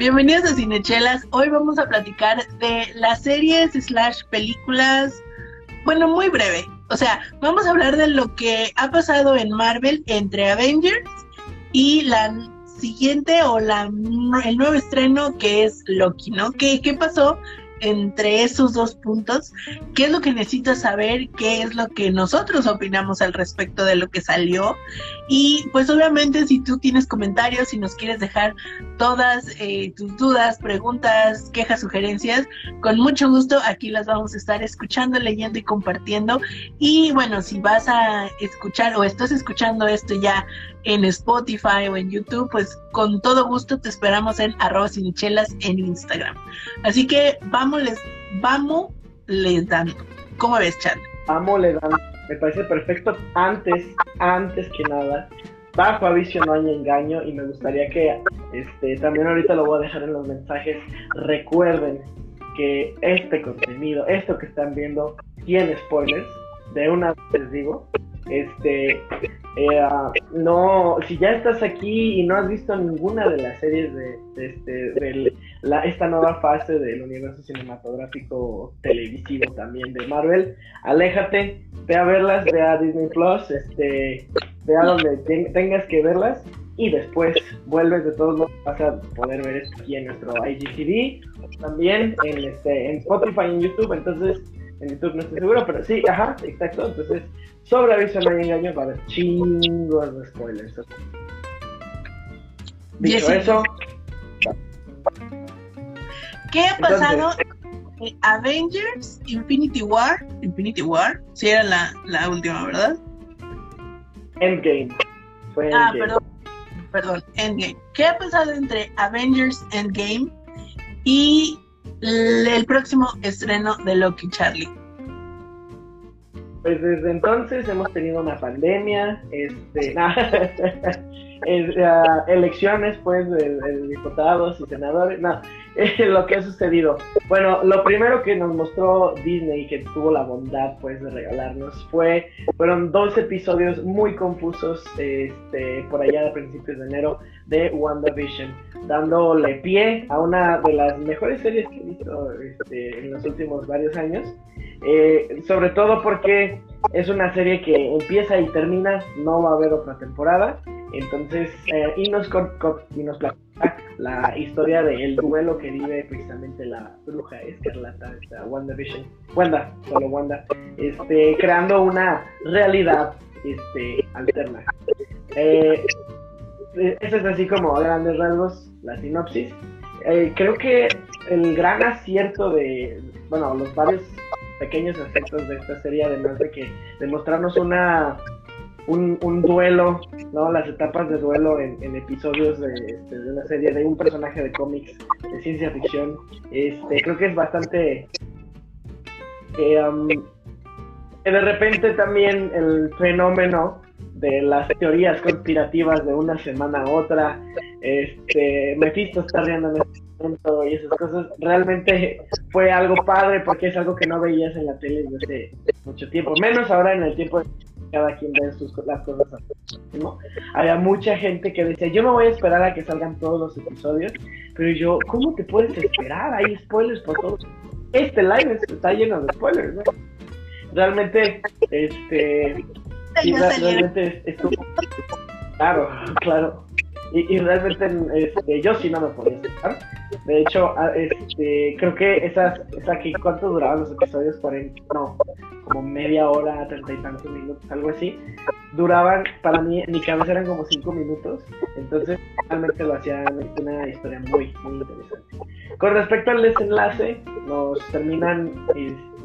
Bienvenidos a Cinechelas. Hoy vamos a platicar de las series slash películas. Bueno, muy breve. O sea, vamos a hablar de lo que ha pasado en Marvel entre Avengers y la siguiente o la el nuevo estreno que es Loki, ¿no? ¿Qué, qué pasó entre esos dos puntos? ¿Qué es lo que necesitas saber? ¿Qué es lo que nosotros opinamos al respecto de lo que salió? Y pues obviamente si tú tienes comentarios y nos quieres dejar todas eh, tus dudas, preguntas, quejas, sugerencias, con mucho gusto aquí las vamos a estar escuchando, leyendo y compartiendo. Y bueno, si vas a escuchar o estás escuchando esto ya en Spotify o en YouTube, pues con todo gusto te esperamos en arroba cinechelas en Instagram. Así que vamos, les, vamos les dando. ¿Cómo ves, Charlie? Amo le dan, me parece perfecto antes, antes que nada. Bajo aviso no hay engaño y me gustaría que este también ahorita lo voy a dejar en los mensajes. Recuerden que este contenido, esto que están viendo, tiene spoilers. De una vez les digo, este eh, ah, no, si ya estás aquí y no has visto ninguna de las series de, de este, de la, esta nueva fase del universo cinematográfico televisivo también de Marvel, aléjate, ve a verlas, ve a Disney Plus, este, ve a donde ten- tengas que verlas y después vuelves de todos modos vas a poder ver esto aquí en nuestro IGTV, también en este, en Spotify y en YouTube, entonces en YouTube no estoy seguro, pero sí, ajá, exacto, entonces sobre aviso no hay engaño va a haber chingos de spoilers. Dicho eso, ¿Qué ha Entonces- pasado en Avengers Infinity War? Infinity War, sí era la, la última, ¿verdad? Endgame. Fue Ah, Endgame. perdón, perdón, Endgame. ¿Qué ha pasado entre Avengers Endgame y el próximo estreno de Loki Charlie? Pues desde entonces hemos tenido una pandemia, este, es, elecciones pues de, diputados y senadores, no, eh, lo que ha sucedido. Bueno, lo primero que nos mostró Disney que tuvo la bondad pues de regalarnos fue, fueron dos episodios muy confusos, este, por allá de principios de enero de WandaVision, dándole pie a una de las mejores series que he visto este, en los últimos varios años. Eh, sobre todo porque es una serie que empieza y termina, no va a haber otra temporada. Entonces, eh, y, nos y nos la historia del duelo que vive precisamente la bruja escarlata, esta WandaVision, Wanda, solo Wanda, este, creando una realidad este, alterna. Eh, eh, esa es así como a grandes rasgos la sinopsis. Eh, creo que el gran acierto de, bueno, los varios pequeños aspectos de esta serie, además de que demostrarnos una un, un duelo, ¿no? Las etapas de duelo en, episodios de, este, de una serie de un personaje de cómics de ciencia ficción. Este, creo que es bastante eh, um, de repente también el fenómeno de las teorías conspirativas de una semana a otra, este, Mephisto está riendo en este momento y esas cosas, realmente fue algo padre porque es algo que no veías en la tele desde mucho tiempo, menos ahora en el tiempo de cada quien ve sus, las cosas ¿no? Había mucha gente que decía, yo me voy a esperar a que salgan todos los episodios, pero yo, ¿cómo te puedes esperar? Hay spoilers por todos. Este live está lleno de spoilers, ¿no? Realmente, este, y Ya realmente es- estuvo claro, claro. Y, y realmente este, yo sí no me podía esperar. De hecho, este, creo que esas, esa que cuánto duraban los episodios, 40, no, como media hora, treinta y tantos minutos, algo así. Duraban, para mí, en mi cabeza eran como cinco minutos. Entonces, realmente lo hacía una historia muy, muy interesante. Con respecto al desenlace, nos terminan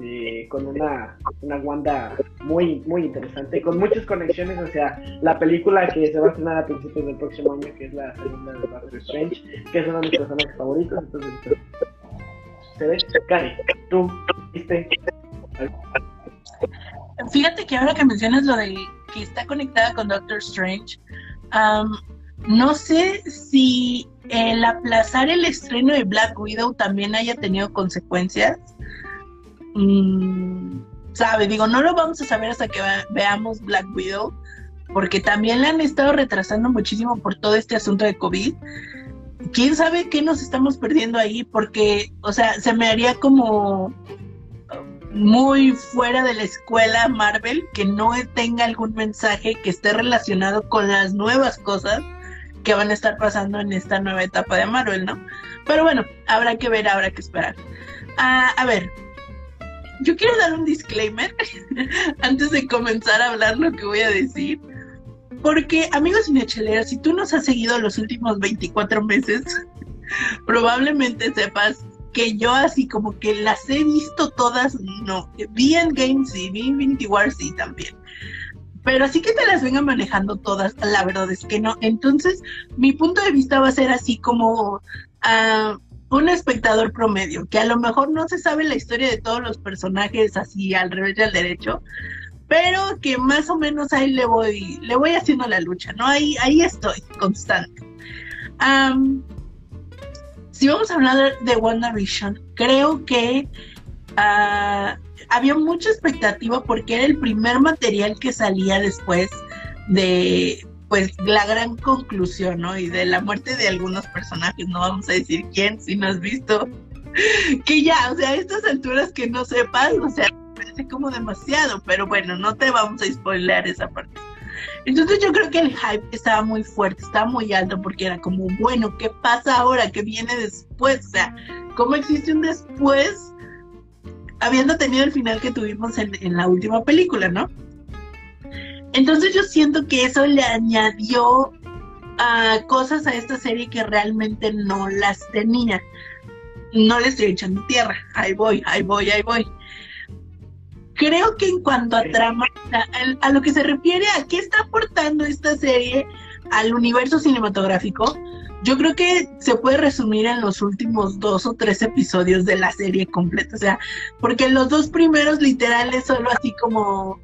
y con una, una Wanda muy, muy interesante, con muchas conexiones hacia la película que se va a estrenar a principios del próximo año, que es la segunda de Doctor Strange, que es uno de mis personajes favoritos. Entonces, ¿se ve? Cari, tú, ¿viste? Fíjate que ahora que mencionas lo de que está conectada con Doctor Strange, no sé si el aplazar el estreno de Black Widow también haya tenido consecuencias. Mm, sabe, digo, no lo vamos a saber hasta que veamos Black Widow, porque también la han estado retrasando muchísimo por todo este asunto de COVID. ¿Quién sabe qué nos estamos perdiendo ahí? Porque, o sea, se me haría como muy fuera de la escuela Marvel que no tenga algún mensaje que esté relacionado con las nuevas cosas que van a estar pasando en esta nueva etapa de Marvel, ¿no? Pero bueno, habrá que ver, habrá que esperar. Ah, a ver, yo quiero dar un disclaimer antes de comenzar a hablar lo que voy a decir. Porque, amigos cinecheleros, si tú nos has seguido los últimos 24 meses, probablemente sepas que yo así como que las he visto todas, no, vi en Games sí, vi Infinity War sí también. Pero así que te las venga manejando todas, la verdad es que no. Entonces, mi punto de vista va a ser así como ah, un espectador promedio, que a lo mejor no se sabe la historia de todos los personajes así al revés y al derecho, pero que más o menos ahí le voy, le voy haciendo la lucha, ¿no? Ahí, ahí estoy, constante. Si vamos a hablar de WandaVision, creo que ah, había mucha expectativa porque era el primer material que salía después de pues la gran conclusión, ¿no? Y de la muerte de algunos personajes, no vamos a decir quién, si no has visto, que ya, o sea, a estas alturas que no sepas, o sea, parece como demasiado, pero bueno, no te vamos a spoilear esa parte. Entonces yo creo que el hype estaba muy fuerte, estaba muy alto porque era como, bueno, ¿qué pasa ahora? ¿Qué viene después? O sea, ¿cómo existe un después habiendo tenido el final que tuvimos en, en la última película, ¿no? Entonces yo siento que eso le añadió ah, cosas a esta serie que realmente no las tenía. No le estoy echando tierra, ahí voy, ahí voy, ahí voy. Creo que en cuanto a trama, a, a lo que se refiere a qué está aportando esta serie al universo cinematográfico, yo creo que se puede resumir en los últimos dos o tres episodios de la serie completa. O sea, porque los dos primeros literales solo así como.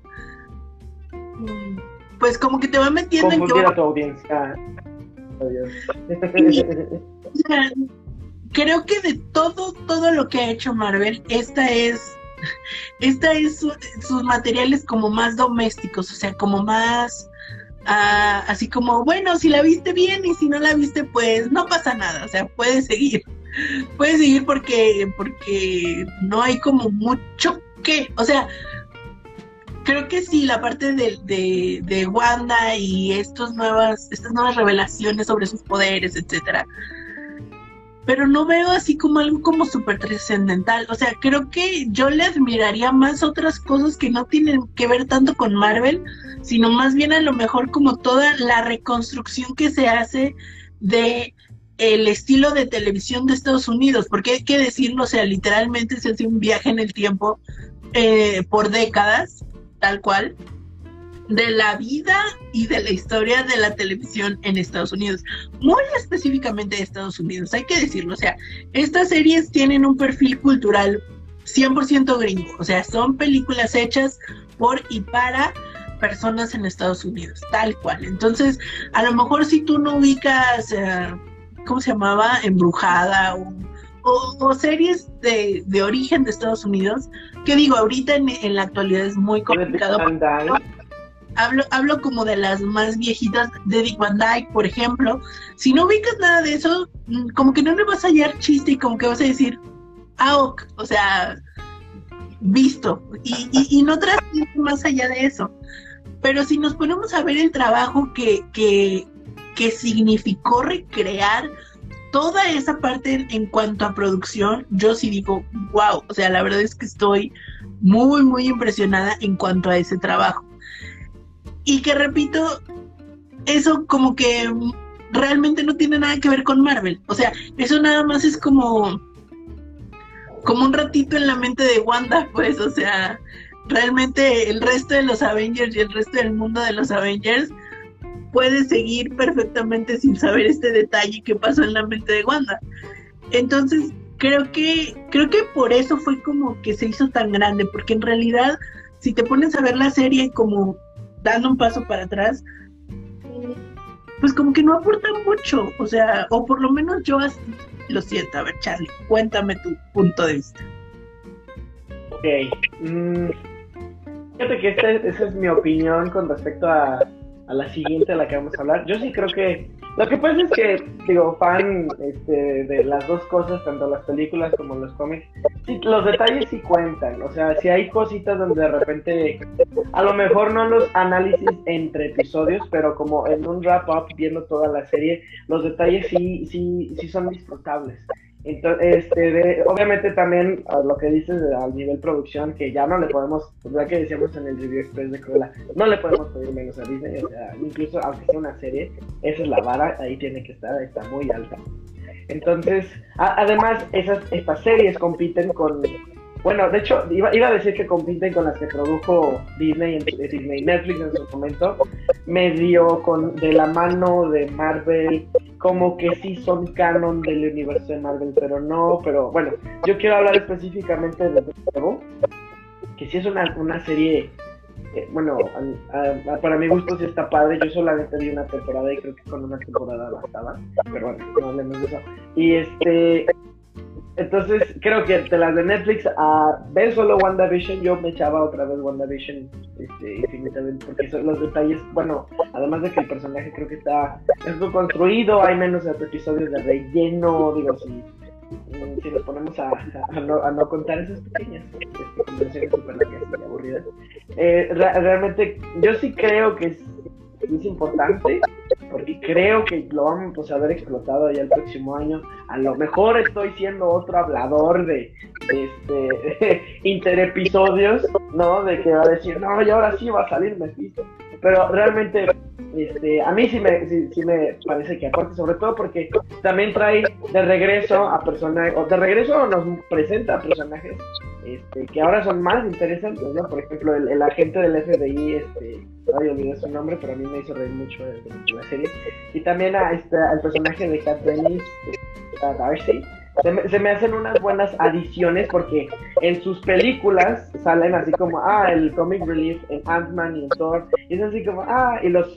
Pues como que te va metiendo en que. Confundir a tu audiencia. Adiós. O sea, creo que de todo, todo lo que ha hecho Marvel, esta es, esta es su- sus materiales como más domésticos, o sea, como más, ah, así como, bueno, si la viste bien y si no la viste, pues no pasa nada, o sea, puedes seguir, puedes seguir porque, porque no hay como mucho que, o sea, creo que sí, la parte de, de, de Wanda y estos nuevas, estas nuevas revelaciones sobre sus poderes, etcétera. Pero no veo así como algo como súper trascendental. O sea, creo que yo le admiraría más otras cosas que no tienen que ver tanto con Marvel, sino más bien a lo mejor como toda la reconstrucción que se hace de el estilo de televisión de Estados Unidos, porque hay que decirlo, o sea, literalmente se hace un viaje en el tiempo eh, por décadas tal cual, de la vida y de la historia de la televisión en Estados Unidos, muy específicamente de Estados Unidos, hay que decirlo, o sea, estas series tienen un perfil cultural 100% gringo, o sea, son películas hechas por y para personas en Estados Unidos, tal cual. Entonces, a lo mejor si tú no ubicas, eh, ¿cómo se llamaba? Embrujada o, o- o series de, de origen de Estados Unidos, que digo, ahorita en, en la actualidad es muy complicado. Hablo, hablo como de las más viejitas de Dick Van Dyke, por ejemplo. Si no ubicas nada de eso, mm, como que no le vas a hallar chiste y como que vas a decir, ah, ok", o sea, visto. Y, y, y no trasciende más allá de eso. Pero si nos ponemos a ver el trabajo que, que, que significó recrear toda esa parte en, cuanto a producción, yo sí digo, wow, o sea, la verdad es que estoy muy, muy impresionada en cuanto a ese trabajo. Y que repito, eso como que realmente no tiene nada que ver con Marvel. O sea, eso nada más es como como un ratito en la mente de Wanda, pues, o sea, realmente el resto de los Avengers y el resto del mundo de los Avengers puede seguir perfectamente sin saber este detalle que pasó en la mente de Wanda. Entonces, creo que creo que por eso fue como que se hizo tan grande, porque en realidad si te pones a ver la serie como dando un paso para atrás, pues como que no aporta mucho, o sea, o por lo menos yo así lo siento. A ver, Charlie, cuéntame tu punto de vista. Ok. Mm, fíjate que este, esa es mi opinión con respecto a, a la siguiente a la que vamos a hablar. Yo sí creo que lo que pasa es que, digo, fan este, de las dos cosas, tanto las películas como los cómics, sí, los detalles sí cuentan. O sea, si hay cositas donde de repente, a lo mejor no los análisis entre episodios, pero como en un wrap-up viendo toda la serie, los detalles sí, sí, sí son disfrutables. Entonces, este, obviamente también lo que dices al nivel producción, que ya no le podemos, pues ya que decíamos en el review express de Cruella, no le podemos pedir menos a Disney, o sea, incluso aunque sea una serie, esa es la vara, ahí tiene que estar, está muy alta. Entonces, además, esas, estas series compiten con, bueno, de hecho, iba, iba, a decir que compiten con las que produjo Disney, Disney Netflix en su momento, medio con de la mano de Marvel como que sí son canon del universo de Marvel, pero no, pero bueno, yo quiero hablar específicamente de nuevo, que sí es una, una serie, eh, bueno, para mi gusto sí está padre, yo solamente vi una temporada y creo que con una temporada bastaba, pero bueno, no hablemos de eso. Y este, entonces, creo que de las de Netflix a ver solo WandaVision, yo me echaba otra vez WandaVision este, infinitamente, porque son los detalles, bueno, además de que el personaje creo que está mejor construido, hay menos episodios de relleno, digo, si, si nos ponemos a, a, no, contar esas pequeñas este, conversaciones súper largas y aburridas. Eh, realmente, yo sí creo que es es importante porque creo que lo vamos a haber explotado ya el próximo año. A lo mejor estoy siendo otro hablador de, este interepisodios, ¿no? De que va a decir, no, y ahora sí va a salir Mephisto. Pero realmente, este, a mí sí me, sí, me parece que aporta, sobre todo porque también trae de regreso a personajes, o de regreso nos presenta a personajes este, que ahora son más interesantes, ¿no? Por ejemplo, el, agente del FBI, este, no olvidé su nombre, pero a mí me hizo reír mucho de, la serie. Y también a este, al personaje de Kat Dennis, a Darcy. Se me, se me, hacen unas buenas adiciones porque en sus películas salen así como, ah, el comic relief en Ant-Man y en Thor, y es así como, ah, y los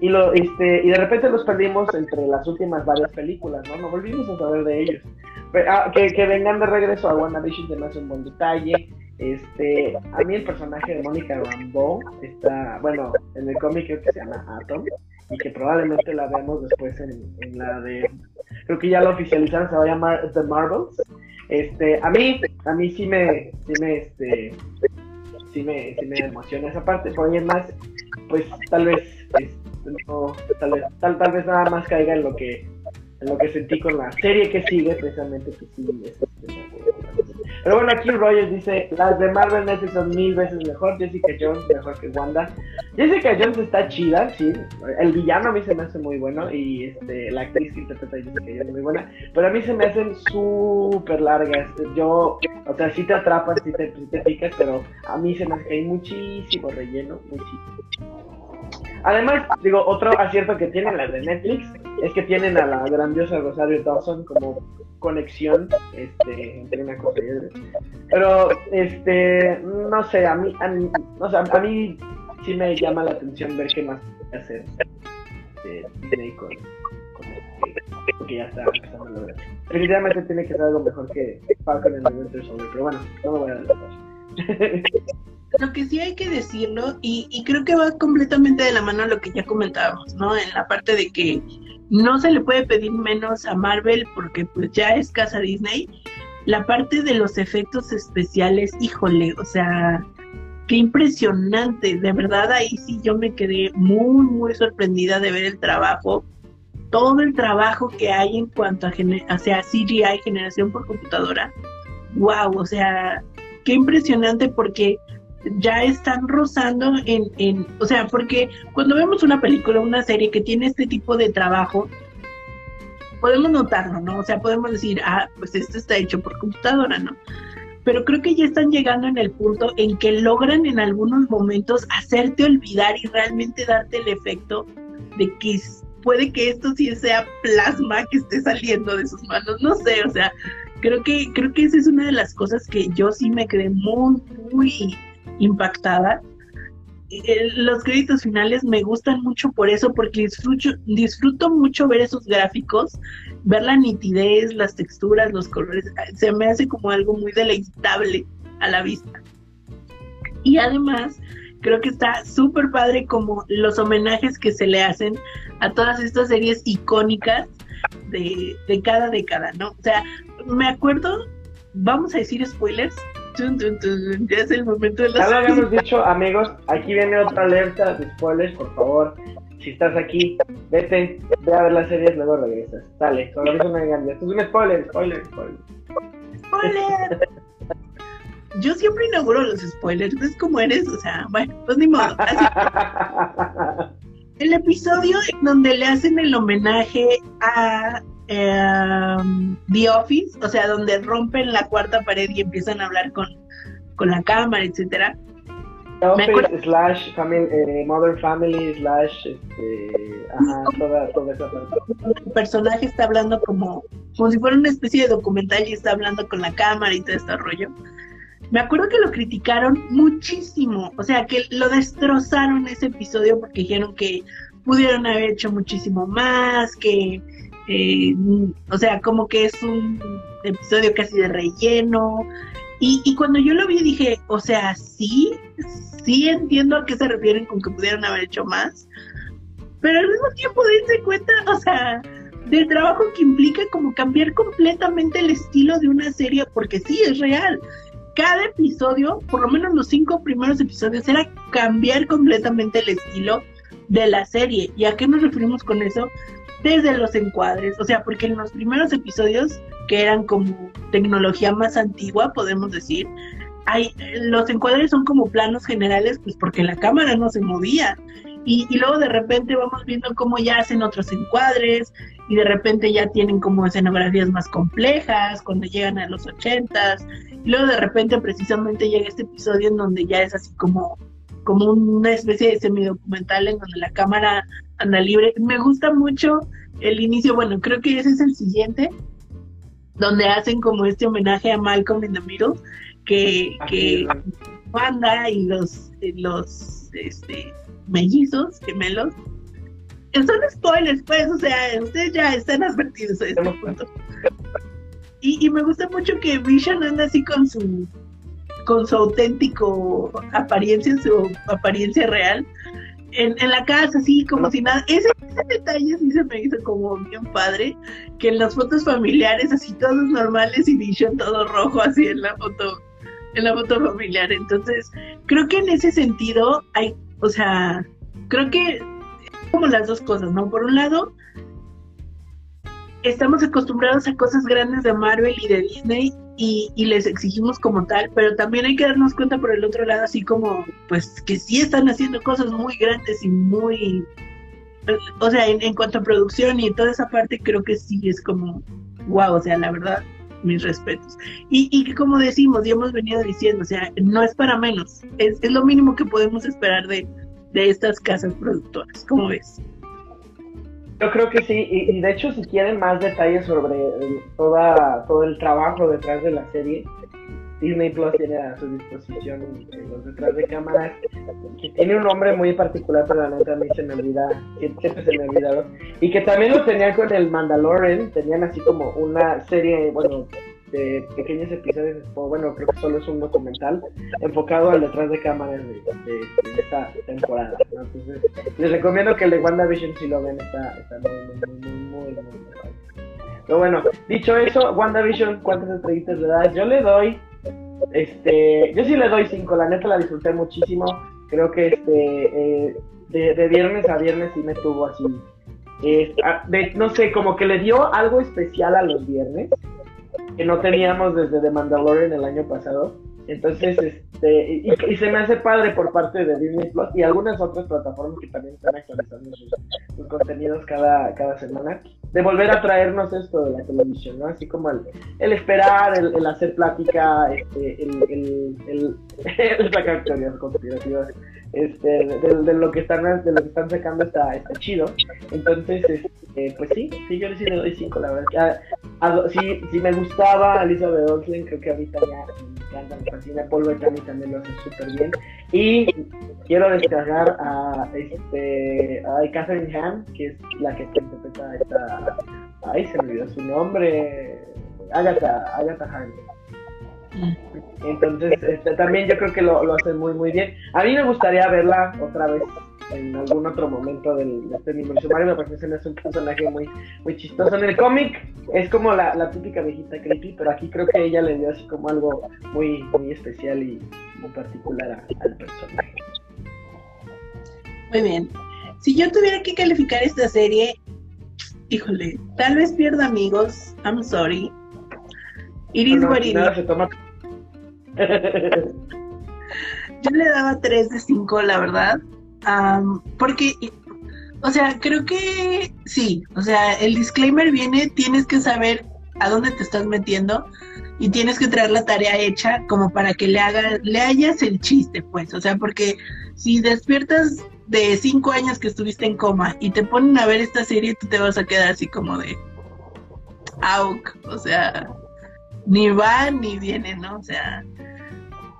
y lo este y de repente los perdimos entre las últimas varias películas, ¿no? No volvimos a saber de ellos. Ah, que, que, vengan de regreso a WandaVision se me hace un buen detalle. Este, a mí el personaje de Mónica Rambeau está, bueno, en el cómic creo que se llama Atom y que probablemente la veamos después en, en la de, creo que ya la oficializaron, se va a llamar The Marvels. Este, a mí, a mí sí me, sí me, este, sí me, sí me emociona esa parte, por ahí más, pues tal vez, este, no, tal vez, tal, tal vez nada más caiga en lo que en lo que sentí con la serie que sigue, precisamente que sí Pero bueno, aquí Rogers dice, las de Marvel Netflix son mil veces mejor, Jessica Jones mejor que Wanda. Jessica Jones está chida, sí, el villano a mí se me hace muy bueno y este, la actriz que interpreta a Jessica Jones es muy buena, pero a mí se me hacen súper largas. Yo, o sea, sí te atrapas, sí te, sí te picas, pero a mí se me hace que hay muchísimo relleno, muchísimo. Además, digo, otro acierto que tienen las de Netflix es que tienen a la grandiosa Rosario Dawson como conexión este, entre una cosa y otra. Pero, este, no sé, a mí, a mí, a mí sí me llama la atención ver qué más hacer este, Disney con, este, porque ya está empezando a. Definitivamente tiene que ser algo mejor que Falcon en el Winter Soldier, pero bueno, no me voy a adelantar. Lo que sí hay que decirlo, y, creo que va completamente de la mano a lo que ya comentábamos, ¿no? En la parte de que no se le puede pedir menos a Marvel porque pues ya es casa Disney. La parte de los efectos especiales, híjole, o sea, qué impresionante, de verdad ahí sí yo me quedé muy, muy sorprendida de ver el trabajo, todo el trabajo que hay en cuanto a, o sea, CGI, generación por computadora. Wow, o sea, qué impresionante porque ya están rozando en, en, o sea, porque cuando vemos una película, una serie que tiene este tipo de trabajo, podemos notarlo, ¿no? O sea, podemos decir, ah, pues esto está hecho por computadora, ¿no? pero creo que ya están llegando en el punto en que logran en algunos momentos hacerte olvidar y realmente darte el efecto de que puede que esto sí sea plasma que esté saliendo de sus manos, no sé, o sea, creo que creo que esa es una de las cosas que yo sí me quedé muy muy impactada. Eh, los créditos finales me gustan mucho por eso, porque disfruto, mucho ver esos gráficos, ver la nitidez, las texturas, los colores, se me hace como algo muy deleitable a la vista. Y además, creo que está súper padre como los homenajes que se le hacen a todas estas series icónicas de, de cada década, ¿no? O sea, me acuerdo, vamos a decir spoilers, ya es el momento de Ya lo habíamos dicho, amigos, aquí viene otra alerta de spoilers, por favor. Si estás aquí, vete, ve a ver las series, luego regresas. Dale, solo es una Esto es un spoiler, spoiler, spoiler. ¡Spoiler! Yo siempre inauguro los spoilers, ¿ves cómo eres? O sea, bueno, pues ni modo. El episodio en donde le hacen el homenaje a Em, The Office, o sea, donde rompen la cuarta pared y empiezan a hablar con, con la cámara, etcétera. The Office slash family, eh, Mother Family slash este, ajá, toda, toda esa parte. El personaje está hablando como, como si fuera una especie de documental y está hablando con la cámara y todo este rollo. Me acuerdo que lo criticaron muchísimo, o sea, que lo destrozaron ese episodio porque dijeron que pudieron haber hecho muchísimo más, que eh, o sea, como que es un episodio casi de relleno. Y, cuando yo lo vi dije, o sea, sí, sí entiendo a qué se refieren con que pudieron haber hecho más, pero al mismo tiempo dense cuenta, o sea, del trabajo que implica como cambiar completamente el estilo de una serie, porque sí, es real. Cada episodio, por lo menos los cinco primeros episodios, era cambiar completamente el estilo de la serie. ¿Y a qué nos referimos con eso? Desde los encuadres, o sea, porque en los primeros episodios, que eran como tecnología más antigua, podemos decir, hay, los encuadres son como planos generales, pues porque la cámara no se movía. Y, luego de repente vamos viendo cómo ya hacen otros encuadres y de repente ya tienen como escenografías más complejas cuando llegan a los ochentas. Y luego de repente precisamente llega este episodio en donde ya es así como como una especie de semidocumental en donde la cámara anda libre. Me gusta mucho el inicio, bueno, creo que ese es el siguiente, donde hacen como este homenaje a Malcolm in the Middle, que, que Wanda y los, los este, mellizos, gemelos, son spoilers, pues, o sea, ustedes ya están advertidos a este punto. Y, y me gusta mucho que Vision anda así con su con su auténtico apariencia, su apariencia real, en, la casa, así como si nada. Ese, detalle sí se me hizo como bien padre, que en las fotos familiares, así todos normales y Vision todo rojo, así en la foto, en la foto familiar. Entonces, creo que en ese sentido hay, o sea, creo que como las dos cosas, ¿no? Por un lado, estamos acostumbrados a cosas grandes de Marvel y de Disney y, les exigimos como tal, pero también hay que darnos cuenta por el otro lado, así como, pues, que sí están haciendo cosas muy grandes y muy, o sea, en, cuanto a producción y toda esa parte, creo que sí es como, wow, o sea, la verdad, mis respetos. Y, y como decimos y hemos venido diciendo, o sea, no es para menos, es, es lo mínimo que podemos esperar de, de estas casas productoras, ¿cómo ves? Yo creo que sí, y, de hecho si quieren más detalles sobre toda, todo el trabajo detrás de la serie, Disney Plus tiene a su disposición los detrás de cámaras, que tiene un nombre muy particular, pero la neta a mí se me olvida, siempre se me ha olvidado, y que también lo tenían con el Mandalorian, tenían así como una serie, bueno, de pequeños episodios, bueno, creo que solo es un documental enfocado al detrás de cámaras de, esta temporada. Entonces, les recomiendo que el de WandaVision si lo ven, está, está muy, muy, muy, muy, muy, Pero bueno, dicho eso, WandaVision, ¿cuántas estrellitas le das? Yo le doy, este, yo sí le doy cinco, la neta la disfruté muchísimo. Creo que este, eh, de, viernes a viernes sí me tuvo así. Eh, no sé, como que le dio algo especial a los viernes que no teníamos desde The Mandalorian el año pasado. Entonces, este, y, se me hace padre por parte de Disney Plus y algunas otras plataformas que también están actualizando sus, contenidos cada, cada semana. de volver a traernos esto de la televisión, ¿no? Así como el, el esperar, el, el, hacer plática, este, el, el, el, teorías conspirativas, este, de, de, lo que están, de lo que están sacando está, está chido. Entonces, este, pues sí, sí, yo sí le doy cinco, la verdad. A, a, sí, sí me gustaba Elizabeth Olsen, creo que ahorita ya me encanta, me fascina, Paul Bettany también lo hace súper bien. Y quiero descargar a, este, a Catherine Ham, que es la que interpreta esta, ay, se me olvidó su nombre, Agatha, Agatha Harkness. Entonces, este, también yo creo que lo, lo hace muy, muy bien. A mí me gustaría verla otra vez en algún otro momento del, de este universo Mario. Me parece que es un personaje muy, muy chistoso. En el cómic es como la, típica viejita creepy, pero aquí creo que ella le dio así como algo muy, muy especial y muy particular al personaje. Muy bien. Si yo tuviera que calificar esta serie, híjole, tal vez pierda amigos. I'm sorry. Iris no, Guarino. se toma... Yo le daba 3 de 5, la verdad. Um, porque, o sea, creo que sí. O sea, el disclaimer viene, tienes que saber a dónde te estás metiendo y tienes que traer la tarea hecha como para que le hagas, le hayas el chiste, pues. O sea, porque si despiertas de 5 años que estuviste en coma y te ponen a ver esta serie, tú te vas a quedar así como de. Auk. O sea, ni va ni viene, ¿no? O sea,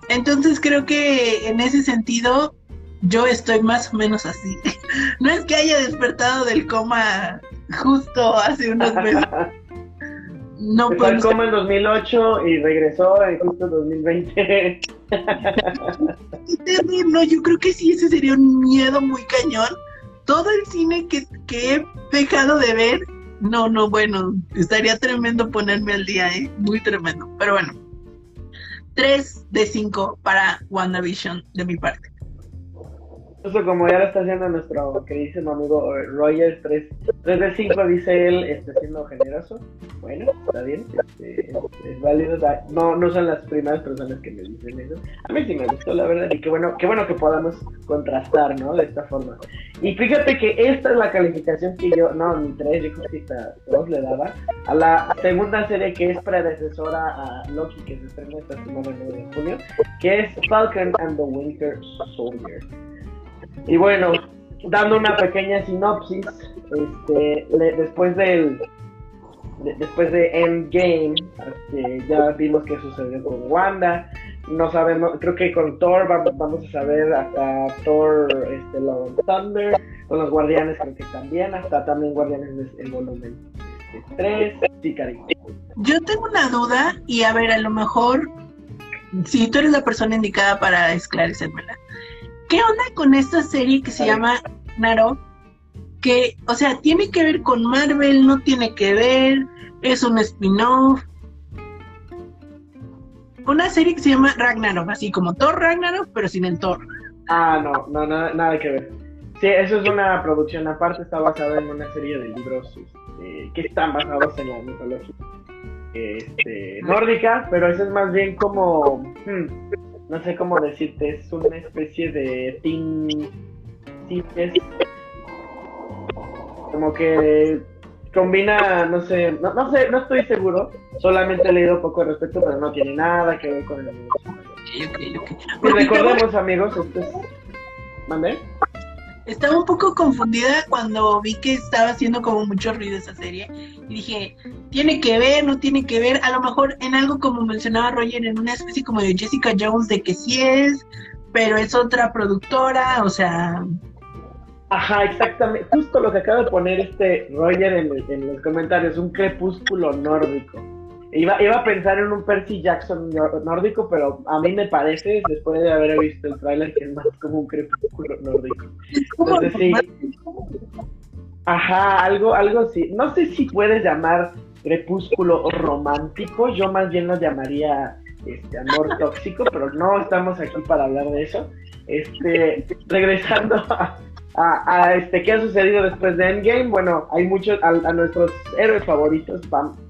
entonces creo que en ese sentido yo estoy más o menos así. No es que haya despertado del coma justo hace unos meses. No Fue al coma en 2008 y regresó en justo 2020. no, yo creo que sí, ese sería un miedo muy cañón. Todo el cine que, que he dejado de ver no, no, bueno, estaría tremendo ponerme al día, ¿eh? Muy tremendo. Pero bueno, 3 de 5 para WandaVision de mi parte. Eso como ya lo está haciendo nuestro queridísimo amigo Rogers, 3, 3 de 5 dice él, está siendo generoso. Bueno, está bien, este, es, es, válido. No, no son las primeras personas que me dicen eso. A mí sí me gustó, la verdad, y qué bueno, qué bueno que podamos contrastar, ¿no? De esta forma. Y fíjate que esta es la calificación que yo, no, ni 3, yo creo que esta 2 le daba, a la segunda serie que es predecesora a Loki, que se estrena esta semana 9 de junio, que es Falcon and the Winter Soldier. Y bueno, dando una pequeña sinopsis, este, le, después del de, después de Endgame, este, ya vimos qué sucedió con Wanda, no sabemos, creo que con Thor vamos, a saber hasta Thor, este, Love Thunder, con los Guardianes creo que también, hasta también Guardianes el volumen 3, sí, cariño. Yo tengo una duda y a ver, a lo mejor, si tú eres la persona indicada para esclarecérmela. ¿Qué onda con esta serie que se llama Naro? Que, o sea, tiene que ver con Marvel, no tiene que ver, es un spin-off. Una serie que se llama Ragnarok, así como Thor Ragnarok, pero sin el Thor. Ah, no, no, nada, nada que ver. Sí, eso es una producción aparte, está basada en una serie de libros este, que están basados en la mitología este, nórdica, pero eso es más bien como... Hmm, no sé cómo decirte, es una especie de teen, sí, es como que combina, no sé, no, no, sé, no estoy seguro, solamente he leído poco al respecto, pero no tiene nada que ver con el Okay, okay, okay. Y recordemos, amigos, esto es... ¿Mandé? Estaba un poco confundida cuando vi que estaba haciendo como mucho ruido esa serie y dije, tiene que ver, no tiene que ver, a lo mejor en algo como mencionaba Roger, en una especie como de Jessica Jones de que sí es, pero es otra productora, o sea... Ajá, exactamente, justo lo que acaba de poner este Roger en, en los comentarios, un crepúsculo nórdico. Iba, iba a pensar en un Percy Jackson nórdico, pero a mí me parece, después de haber visto el tráiler, que es más como un crepúsculo nórdico. Entonces sí. Ajá, algo, algo así. No sé si puedes llamar crepúsculo romántico, yo más bien lo llamaría este amor tóxico, pero no estamos aquí para hablar de eso. Este, regresando a, a, a, este qué ha sucedido después de Endgame, bueno, hay muchos a, a nuestros héroes favoritos,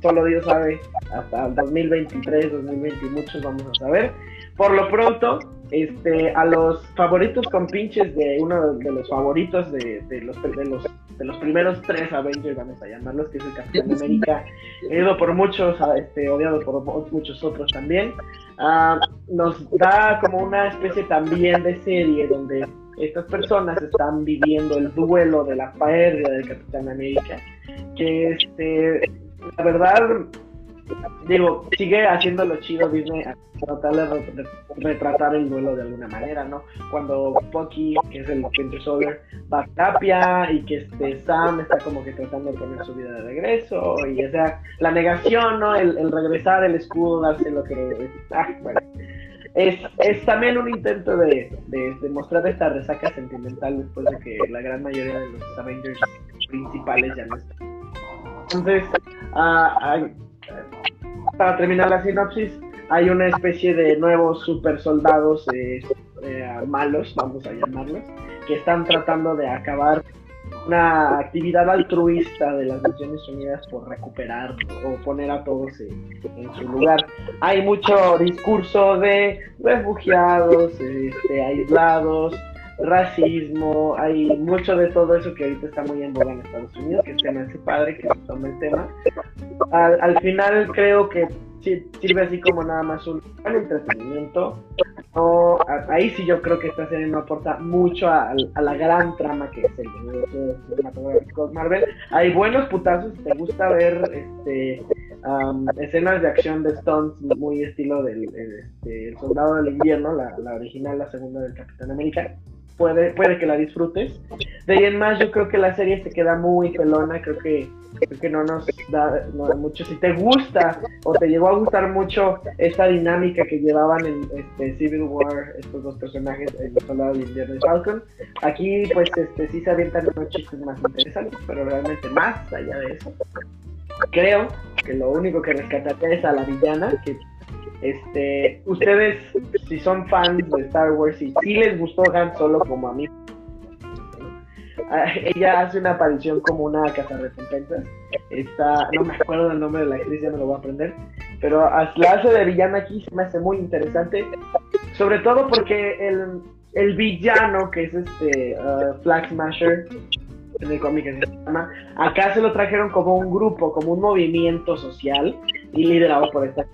solo Dios sabe hasta el 2023, 2020 muchos vamos a saber. Por lo pronto, este, a los favoritos con pinches de uno de los favoritos de, de los, de los de los primeros tres Avengers, vamos a llamarlos, que es el Capitán América, querido por muchos, este, odiado por muchos otros también, ah, nos da como una especie también de serie donde estas personas están viviendo el duelo de la pérdida del Capitán América, que este, la verdad digo, sigue haciéndolo chido Disney a tratar de retratar el duelo de alguna manera, ¿no? Cuando Bucky, que es el Winter Soldier, va a terapia y que este Sam está como que tratando de poner su vida de regreso y o sea, la negación, ¿no? El, regresar el escudo, darse lo que... Ah, bueno. Es, es, también un intento de, de, mostrar esta resaca sentimental después de que la gran mayoría de los Avengers principales ya no están. Entonces, uh, para terminar la sinopsis, hay una especie de nuevos super soldados eh, eh, malos, vamos a llamarlos, que están tratando de acabar una actividad altruista de las Naciones Unidas por recuperar o poner a todos en, su lugar. Hay mucho discurso de refugiados, este, aislados, racismo, hay mucho de todo eso que ahorita está muy en boga en Estados Unidos, que se me hace padre que se tome el tema. Al, al final creo que sirve así como nada más un, entretenimiento. No, ahí sí yo creo que esta serie no aporta mucho a, la gran trama que es el universo Marvel. Hay buenos putazos, te gusta ver este escenas de acción de stunts muy estilo del este, Soldado del Invierno, la, la original, la segunda del Capitán América puede, puede que la disfrutes. De ahí en más, yo creo que la serie se queda muy pelona, creo que, creo que no nos da, mucho. Si te gusta o te llegó a gustar mucho esta dinámica que llevaban en este, Civil War, estos dos personajes, el Soldado de Invierno y Falcon, aquí pues este, sí se avientan unos chistes más interesantes, pero realmente más allá de eso. Creo que lo único que rescataría es a la villana, que este, ustedes, si son fans de Star Wars y si les gustó Han Solo como a mí, ah, ella hace una aparición como una cazarrecompensas. Está, no me acuerdo del nombre de la actriz, ya me lo voy a aprender. Pero la hace de villana aquí se me hace muy interesante. Sobre todo porque el, el villano, que es este uh, Flag Smasher, en el cómic se llama, acá se lo trajeron como un grupo, como un movimiento social y liderado por esta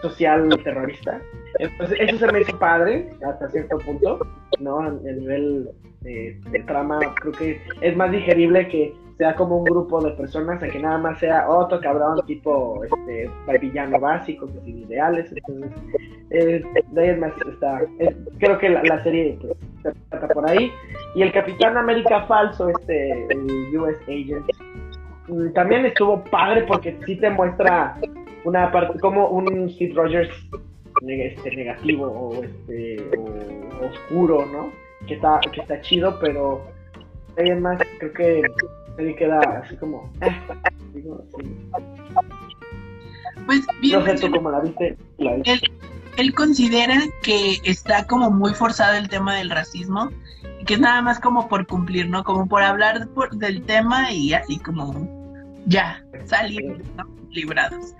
social terrorista. Entonces, eso se me hizo padre hasta cierto punto, ¿no? A, nivel de, trama, creo que es más digerible que sea como un grupo de personas a que nada más sea otro cabrón tipo este villano básico, que sin ideales. Entonces, eh, de ahí es más, está, creo que la, serie pues, se trata por ahí. Y el Capitán América falso, este, el US Agent, mm, también estuvo padre porque sí te muestra una parte, como un Steve Rogers este, negativo o, este, oscuro, ¿no? Que está, que está chido, pero además creo que se queda así como... Pues bien, no sé tú cómo la viste. Él, considera que está como muy forzado el tema del racismo y que es nada más como por cumplir, ¿no? Como por hablar del tema y así como ya, salir librados.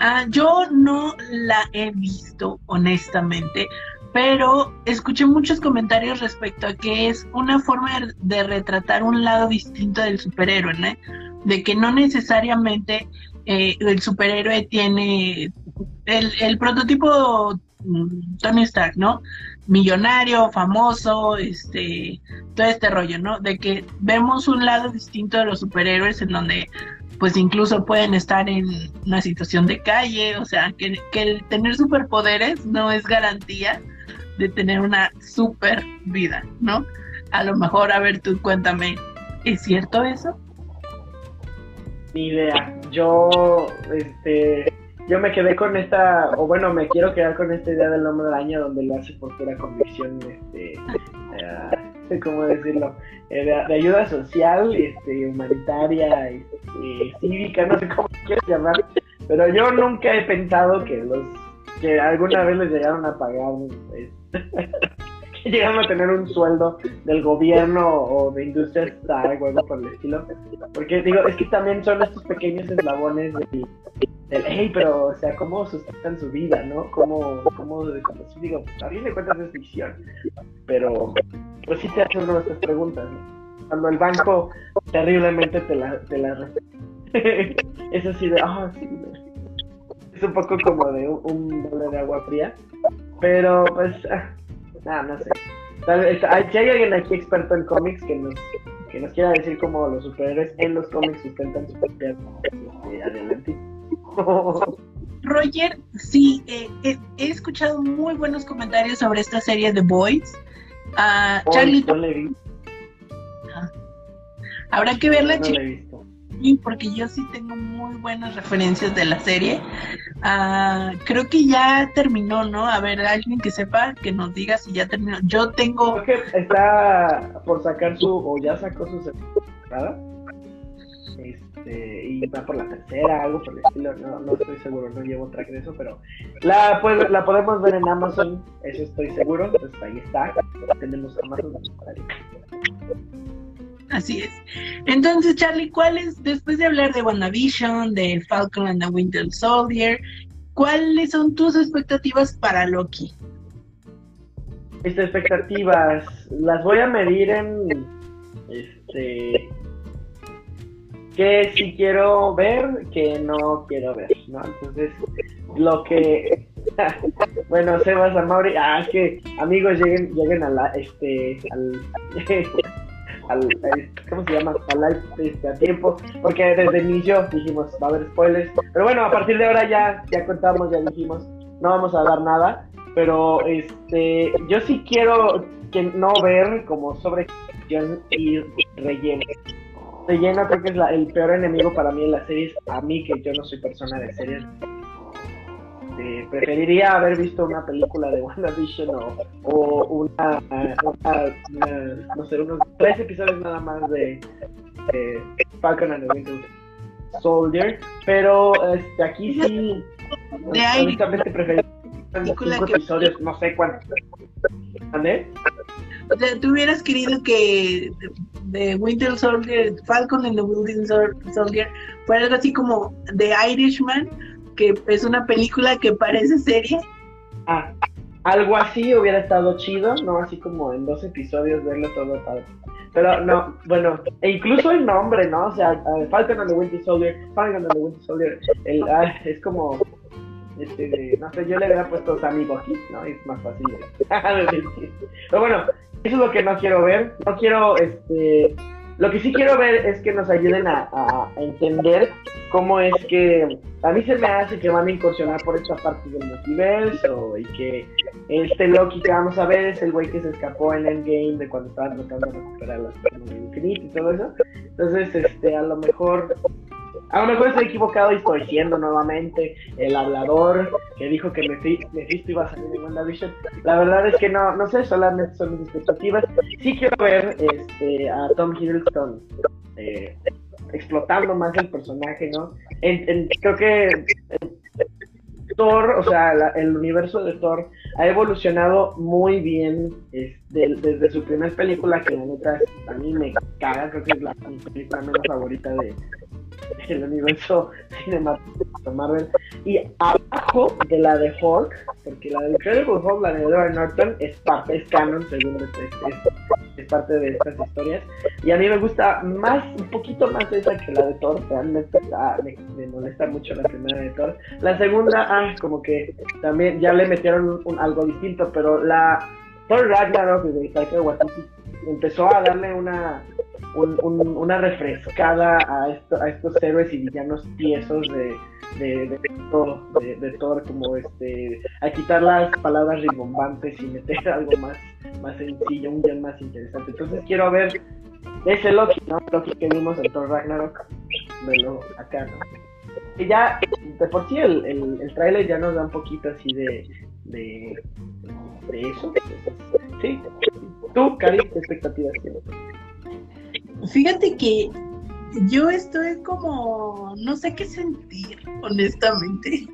Ah, yo no la he visto, honestamente, pero escuché muchos comentarios respecto a que es una forma de retratar un lado distinto del superhéroe, ¿no? De que no necesariamente eh, el superhéroe tiene el, el prototipo mm, Tony Stark, ¿no? Millonario, famoso, este, todo este rollo, ¿no? De que vemos un lado distinto de los superhéroes en donde pues incluso pueden estar en una situación de calle, o sea, que, el tener superpoderes no es garantía de tener una super vida, ¿no? A lo mejor, a ver, tú cuéntame, ¿es cierto eso? Ni idea. Yo, este, yo me quedé con esta, o bueno, me quiero quedar con esta idea del nombre del año donde lo hace por pura convicción, este, uh, ¿cómo decirlo? Eh, de, ayuda social, este, humanitaria, este, cívica, no sé cómo quieres llamar, pero yo nunca he pensado que los que alguna vez les llegaron a pagar, llegaron a tener un sueldo del gobierno o de industria Star o algo por el estilo, porque digo, es que también son estos pequeños eslabones de el, hey, pero, o sea, cómo sustentan su vida, ¿no? Cómo, cómo, digo, a mí me cuentas es ficción, pero, pues sí te hacen una de estas preguntas, ¿no? Cuando el banco terriblemente te la, te la es así de, ah, sí, es un poco como de un, un de agua fría, pero pues, ah, nada, no sé. Si hay alguien aquí experto en cómics que nos, que nos quiera decir cómo los superhéroes en los cómics sustentan su propia adelante. Roger, sí, eh, eh, he escuchado muy buenos comentarios sobre esta serie The Boys. Uh, Charlie, Habrá que verla, no porque yo sí tengo muy buenas referencias de la serie. Ah, creo que ya terminó, ¿no? A ver, alguien que sepa, que nos diga si ya terminó. Yo tengo... Que está por sacar su, o ya sacó su temporada. Este, y va por la tercera, algo por el estilo, no, no estoy seguro, no llevo track de eso, pero la, pues, la podemos ver en Amazon, eso estoy seguro, entonces ahí está, tenemos Amazon. Así es. Entonces, Charlie, ¿cuáles, después de hablar de WandaVision, de Falcon and the Winter Soldier, cuáles son tus expectativas para Loki? Mis expectativas las voy a medir en este que si quiero ver, que no quiero ver, ¿no? Entonces, lo que bueno, Sebas, a Mauri, ah, es que amigos lleguen, lleguen a la, este, al, al, ¿cómo se llama? Al este, a tiempo, porque desde el inicio dijimos, va a haber spoilers, pero bueno, a partir de ahora ya, ya contamos, ya dijimos, no vamos a dar nada, pero este, yo sí quiero que no ver como sobre y relleno. Relleno creo que es el peor enemigo para mí en las series, a mí que yo no soy persona de series este, preferiría haber visto una película de WandaVision o, o una, no sé, unos tres episodios nada más de, Falcon and the Winter Soldier, pero este, aquí sí, honestamente preferiría cinco episodios, no sé cuántos. O sea, tú hubieras querido que de Winter Soldier, Falcon and the Winter Soldier, fuera algo así como The Irishman, que es una película que parece serie. Ah, algo así hubiera estado chido, ¿no? Así como en dos episodios verlo todo Pero no, bueno, e incluso el nombre, ¿no? O sea, Falcon and the Winter Soldier, Falcon and the Winter Soldier, el, ah, es como, este, no sé, yo le hubiera puesto Sammy aquí, ¿no? Es más fácil Pero bueno, eso es lo que no quiero ver, no quiero, este, lo que sí quiero ver es que nos ayuden a, entender cómo es que a mí se me hace que van a incursionar por esta parte del multiverso y que este Loki que vamos a ver es el güey que se escapó en Endgame de cuando estaban tratando de recuperar las del infinito y todo eso. Entonces, este, a lo mejor a lo mejor estoy equivocado y estoy siendo nuevamente el hablador que dijo que Mephisto iba a salir en WandaVision. La verdad es que no, no sé, solamente son mis expectativas. Sí quiero ver este, a Tom Hiddleston eh, explotando más el personaje, ¿no? creo que Thor, o sea, el universo de Thor ha evolucionado muy bien desde su primera película, que la neta a mí me caga, creo que es la película menos favorita de, el universo cinematográfico Marvel. Y abajo de la de Hulk, porque la de Incredible Hulk, la de Edward Norton, es parte, es canon, según es, parte de estas historias. Y a mí me gusta más, un poquito más esa que la de Thor. Realmente ah, me, molesta mucho la primera de Thor. La segunda, ah, como que también ya le metieron un, algo distinto, pero la Thor Ragnarok de Taika Waititi empezó a darle una una refrescada a, esto, a estos héroes y villanos tiesos de, de, de, de, Thor, como este, a quitar las palabras rimbombantes y meter algo más, más sencillo, un guion más interesante. Entonces quiero ver ese Loki, ¿no? Loki que vimos en Thor Ragnarok, verlo acá, ¿no? Ya, de por sí, el, el, el ya nos da un poquito así de, de, de eso. sí. ¿Tú, Cari, qué expectativas tienes? Fíjate que yo estoy como, no sé qué sentir, honestamente.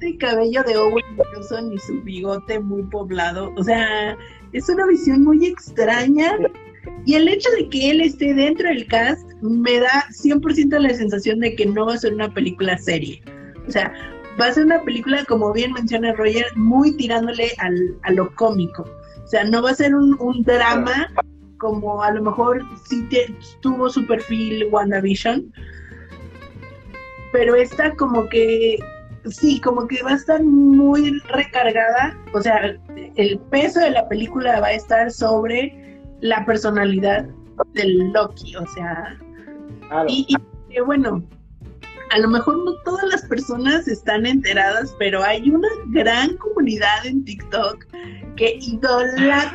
El cabello de Owen Wilson y su bigote muy poblado, o sea, es una visión muy extraña Y el hecho de que él esté dentro del cast me da 100% la sensación de que no va a ser una película serie. O sea, va a ser una película, como bien menciona Roger, muy tirándole al, a lo cómico. O sea, no va a ser un, un drama como a lo mejor sí te, tuvo su perfil WandaVision, pero esta como que sí, como que va a estar muy recargada, o sea, el peso de la película va a estar sobre la personalidad del Loki, o sea, y, y bueno, a lo mejor no todas las personas están enteradas, pero hay una gran comunidad en TikTok que idolatra,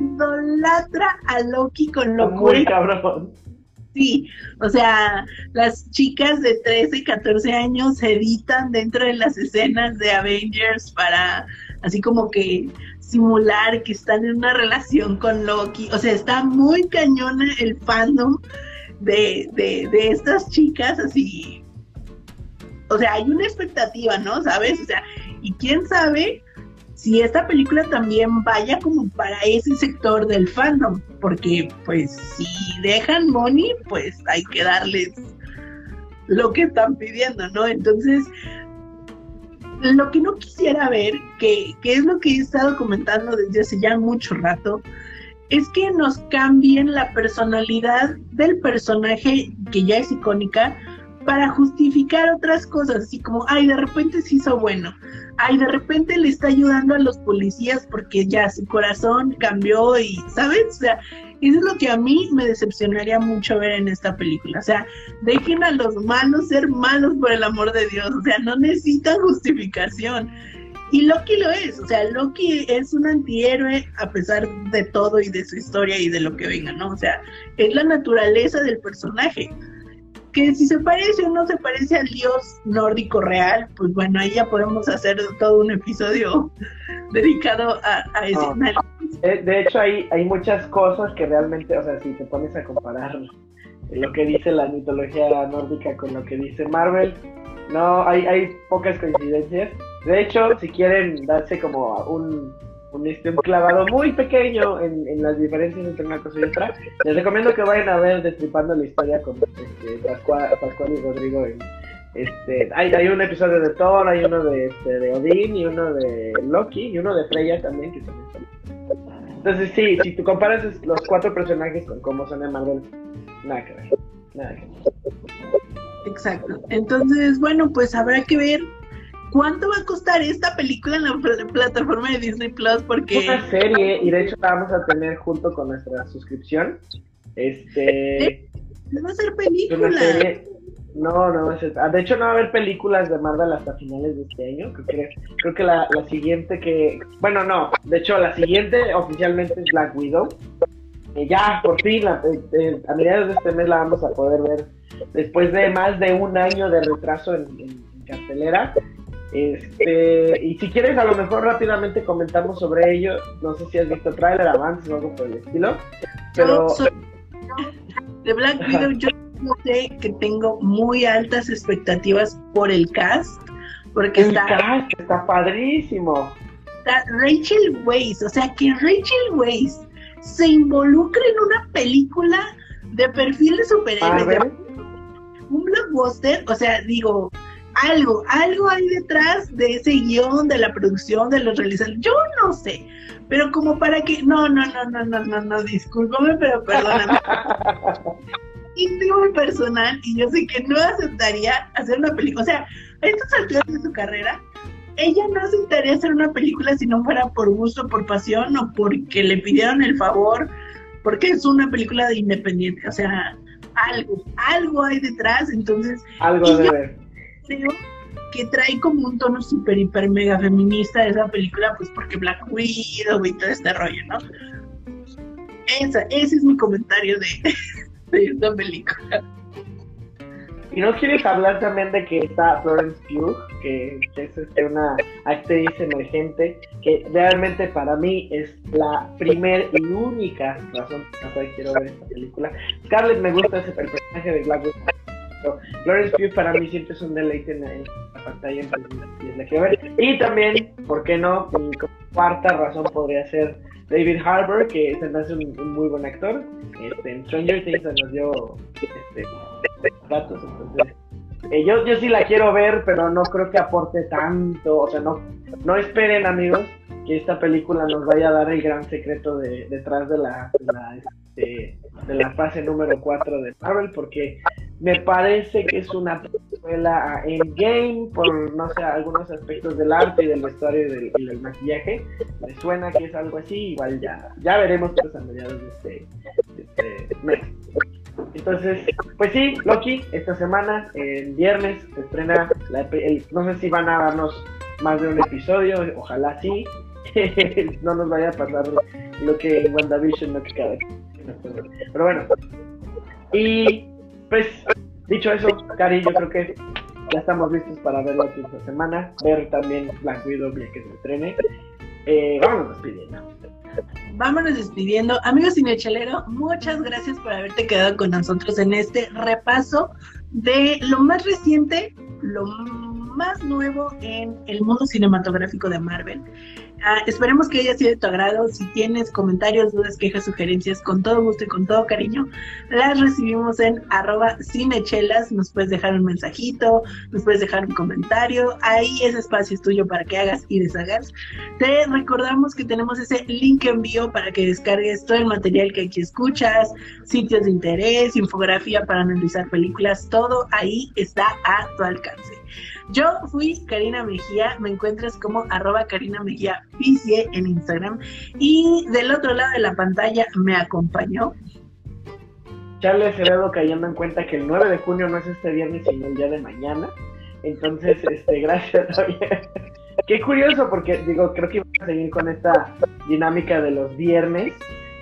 idolatra a Loki con locura. Muy cabrón. Sí, o sea, las chicas de 13 y 14 años se editan dentro de las escenas de Avengers para así como que simular que están en una relación con Loki. O sea, está muy cañona el fandom de, de, de estas chicas, así. O sea, hay una expectativa, ¿no? ¿Sabes? O sea, y quién sabe si esta película también vaya como para ese sector del fandom, porque pues si dejan money, pues hay que darles lo que están pidiendo, ¿no? Entonces, lo que no quisiera ver, que, que es lo que he estado comentando desde hace ya mucho rato, es que nos cambien la personalidad del personaje que ya es icónica para justificar otras cosas, así como, ay, de repente se hizo bueno, ay, de repente le está ayudando a los policías porque ya su corazón cambió y, ¿sabes? O sea, eso es lo que a mí me decepcionaría mucho ver en esta película. O sea, dejen a los malos ser malos por el amor de Dios, o sea, no necesitan justificación. Y Loki lo es, o sea, Loki es un antihéroe a pesar de todo y de su historia y de lo que venga, ¿no? O sea, es la naturaleza del personaje que si se parece o no se parece al dios nórdico real, pues bueno, ahí ya podemos hacer todo un episodio dedicado a, ese ah. análisis. De, hecho, hay, hay muchas cosas que realmente, o sea, si te pones a comparar lo que dice la mitología nórdica con lo que dice Marvel, no, hay, hay pocas coincidencias. De hecho, si quieren darse como un un, este, un clavado muy pequeño en, en, las diferencias entre una cosa y otra. Les recomiendo que vayan a ver Destripando la historia con este, Pascual, Pascual, y Rodrigo. este, hay, hay un episodio de Thor, hay uno de, este, de Odín y uno de Loki y uno de Freya también. Que Entonces, sí, si tú comparas los cuatro personajes con cómo son en Marvel, nada. Nada que ver. Exacto. Entonces, bueno, pues habrá que ver ¿Cuánto va a costar esta película en la plataforma de Disney Plus? Porque una serie y de hecho la vamos a tener junto con nuestra suscripción. Este no va a ser película. No, no, ah, de hecho no va a haber películas de Marvel hasta finales de este año. Creo que, creo que la, siguiente que, bueno, no, de hecho la siguiente oficialmente es Black Widow. ya, por fin, eh, eh, a mediados de este mes la vamos a poder ver después de más de un año de retraso en, en cartelera. Este, y si quieres, a lo mejor rápidamente comentamos sobre ello. No sé si has visto trailer, avance o algo por el estilo. Pero. de Black Widow, yo sé que tengo muy altas expectativas por el cast. Porque el está. Cast está padrísimo. Está Rachel Weisz, o sea, que Rachel Weisz se involucre en una película de perfil de superhéroe. Un blockbuster, o sea, digo, algo, algo hay detrás de ese guion, de la producción, de los realizadores. Yo no sé, pero como para que. No, no, no, no, no, no, no, discúlpame, pero perdóname. íntimo y personal, y yo sé que no aceptaría hacer una película. O sea, a estas alturas de su carrera, ella no aceptaría hacer una película si no fuera por gusto, por pasión o porque le pidieron el favor, porque es una película de independiente. O sea, algo, algo hay detrás, entonces. Algo debe que trae como un tono super, hiper, mega feminista de esa película, pues porque Black Widow y todo este rollo, ¿no? Esa, ese es mi comentario de, de esta película. ¿Y no quieres hablar también de que está Florence Pugh, que, es este, una actriz emergente, que realmente para mí es la primer y única razón por la cual quiero ver esta película? Scarlett me gusta ese personaje de Black Widow Florence Pugh para mí siempre es un deleite en, la pantalla, la ver. Y también, ¿por qué no? Mi cuarta razón podría ser David Harbour, que se me hace un, muy buen actor. Este, en Stranger Things nos dio este, datos, entonces eh, yo, yo sí la quiero ver, pero no creo que aporte tanto. O sea, no, no esperen, amigos, que esta película nos vaya a dar el gran secreto de, detrás de la, este, de la fase número 4 de Marvel, porque me parece que es una película en game por, no sé, algunos aspectos del arte y del vestuario y del, maquillaje. Me suena que es algo así, igual ya, ya veremos pues a mediados de este, este mes. Entonces, pues sí, Loki, esta semana, el viernes, se estrena, no sé si van a darnos más de un episodio, ojalá sí, no nos vaya a pasar lo que en WandaVision, no que cada Pero bueno, y pues, dicho eso, Cari, yo creo que ya estamos listos para verlo esta semana, ver también Black Widow que se estrene. Eh, vámonos despidiendo vámonos despidiendo. Amigos Cinechalero, muchas gracias por haberte quedado con nosotros en este repaso de lo más reciente, lo más nuevo en el mundo cinematográfico de Marvel. Ah, esperemos que haya sido de tu agrado. Si tienes comentarios, dudas, quejas, sugerencias, con todo gusto y con todo cariño, las recibimos en arroba cinechelas. Nos puedes dejar un mensajito, nos puedes dejar un comentario. Ahí ese espacio es tuyo para que hagas y deshagas. Te recordamos que tenemos ese link envío para que descargues todo el material que aquí escuchas, sitios de interés, infografía para analizar películas, todo ahí está a tu alcance. Yo fui Karina Mejía, me encuentras como arroba Karina Mejía en Instagram y del otro lado de la pantalla me acompañó. Charles Acevedo cayendo en cuenta que el 9 de junio no es este viernes sino el día de mañana. Entonces, este, gracias. Qué curioso porque digo, creo que vamos a seguir con esta dinámica de los viernes.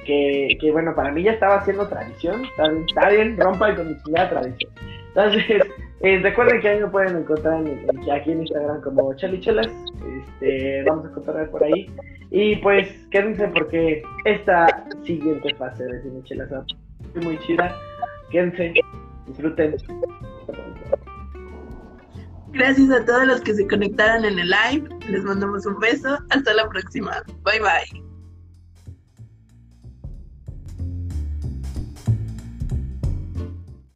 Que, que bueno, para mí ya estaba haciendo tradición. Está bien, rompa con mi tradición. Entonces, eh, recuerden que ahí me pueden encontrar aquí en Instagram como Chalichelas. Este, vamos a encontrar por ahí. Y pues quédense porque esta siguiente fase de Cine Chelas es muy chida. Quédense, disfruten. Gracias a todos los que se conectaron en el live. Les mandamos un beso. Hasta la próxima. Bye bye.